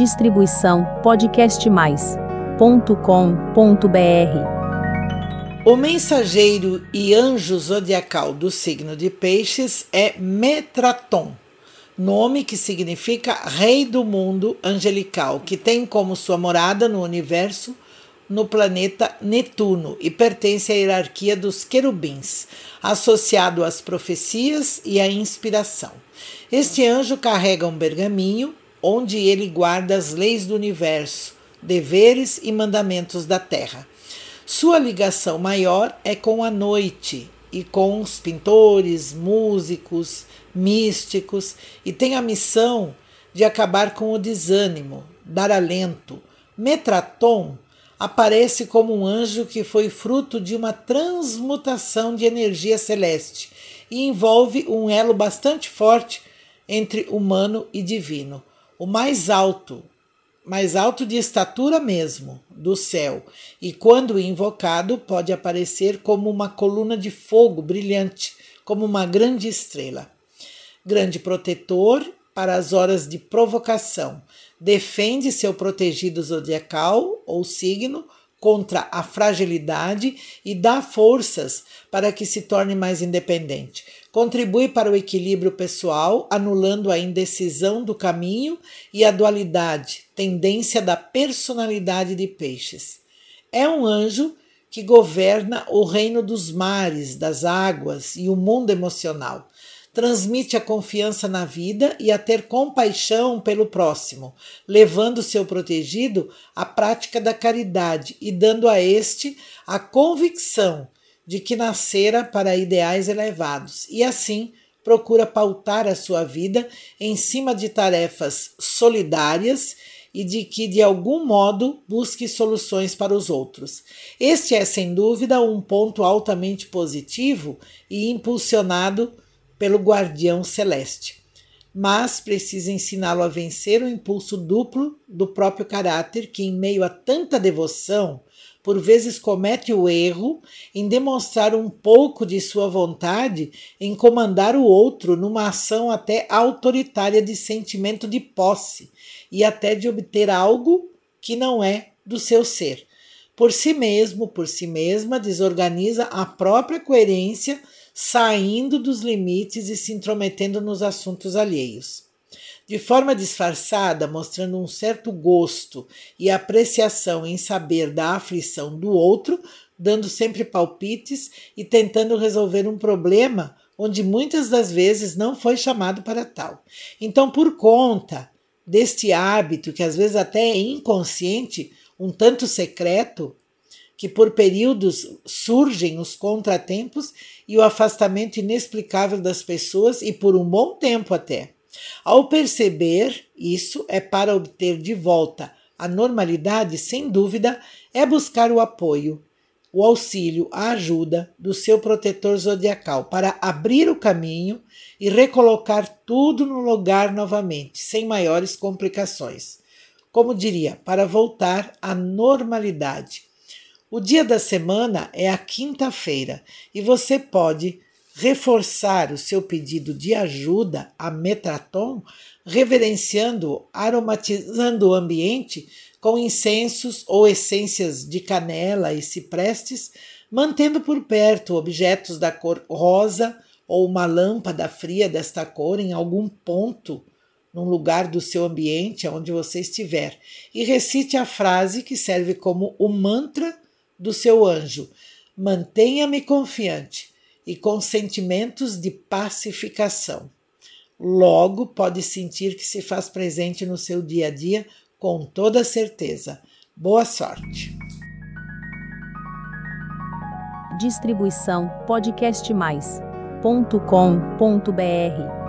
Distribuição podcastmais.com.br. O mensageiro e anjo zodiacal do signo de Peixes é Metraton, nome que significa Rei do Mundo Angelical, que tem como sua morada no universo no planeta Netuno e pertence à hierarquia dos querubins, associado às profecias e à inspiração. Este anjo carrega um pergaminho onde ele guarda as leis do universo, deveres e mandamentos da terra. Sua ligação maior é com a noite e com os pintores, músicos, místicos e tem a missão de acabar com o desânimo, dar alento. Metraton aparece como um anjo que foi fruto de uma transmutação de energia celeste e envolve um elo bastante forte entre humano e divino o mais alto, mais alto de estatura mesmo, do céu, e quando invocado pode aparecer como uma coluna de fogo brilhante, como uma grande estrela. Grande protetor para as horas de provocação, defende seu protegido zodiacal ou signo contra a fragilidade e dá forças para que se torne mais independente. Contribui para o equilíbrio pessoal, anulando a indecisão do caminho e a dualidade, tendência da personalidade de peixes. É um anjo que governa o reino dos mares, das águas e o mundo emocional transmite a confiança na vida e a ter compaixão pelo próximo, levando seu protegido à prática da caridade e dando a este a convicção de que nascera para ideais elevados e assim procura pautar a sua vida em cima de tarefas solidárias e de que de algum modo busque soluções para os outros. Este é sem dúvida um ponto altamente positivo e impulsionado pelo guardião celeste, mas precisa ensiná-lo a vencer o impulso duplo do próprio caráter que, em meio a tanta devoção, por vezes comete o erro em demonstrar um pouco de sua vontade em comandar o outro numa ação até autoritária de sentimento de posse e até de obter algo que não é do seu ser. Por si mesmo, por si mesma, desorganiza a própria coerência saindo dos limites e se intrometendo nos assuntos alheios. De forma disfarçada, mostrando um certo gosto e apreciação em saber da aflição do outro, dando sempre palpites e tentando resolver um problema onde muitas das vezes não foi chamado para tal. Então, por conta deste hábito, que às vezes até é inconsciente, um tanto secreto, que por períodos surgem os contratempos e o afastamento inexplicável das pessoas e por um bom tempo até. Ao perceber isso, é para obter de volta a normalidade, sem dúvida, é buscar o apoio, o auxílio, a ajuda do seu protetor zodiacal para abrir o caminho e recolocar tudo no lugar novamente, sem maiores complicações. Como diria, para voltar à normalidade o dia da semana é a quinta-feira e você pode reforçar o seu pedido de ajuda a Metraton, reverenciando, aromatizando o ambiente com incensos ou essências de canela e ciprestes, mantendo por perto objetos da cor rosa ou uma lâmpada fria desta cor em algum ponto num lugar do seu ambiente onde você estiver. E recite a frase que serve como o mantra do seu anjo. Mantenha-me confiante e com sentimentos de pacificação. Logo pode sentir que se faz presente no seu dia a dia com toda certeza. Boa sorte. Distribuição podcastmais.com.br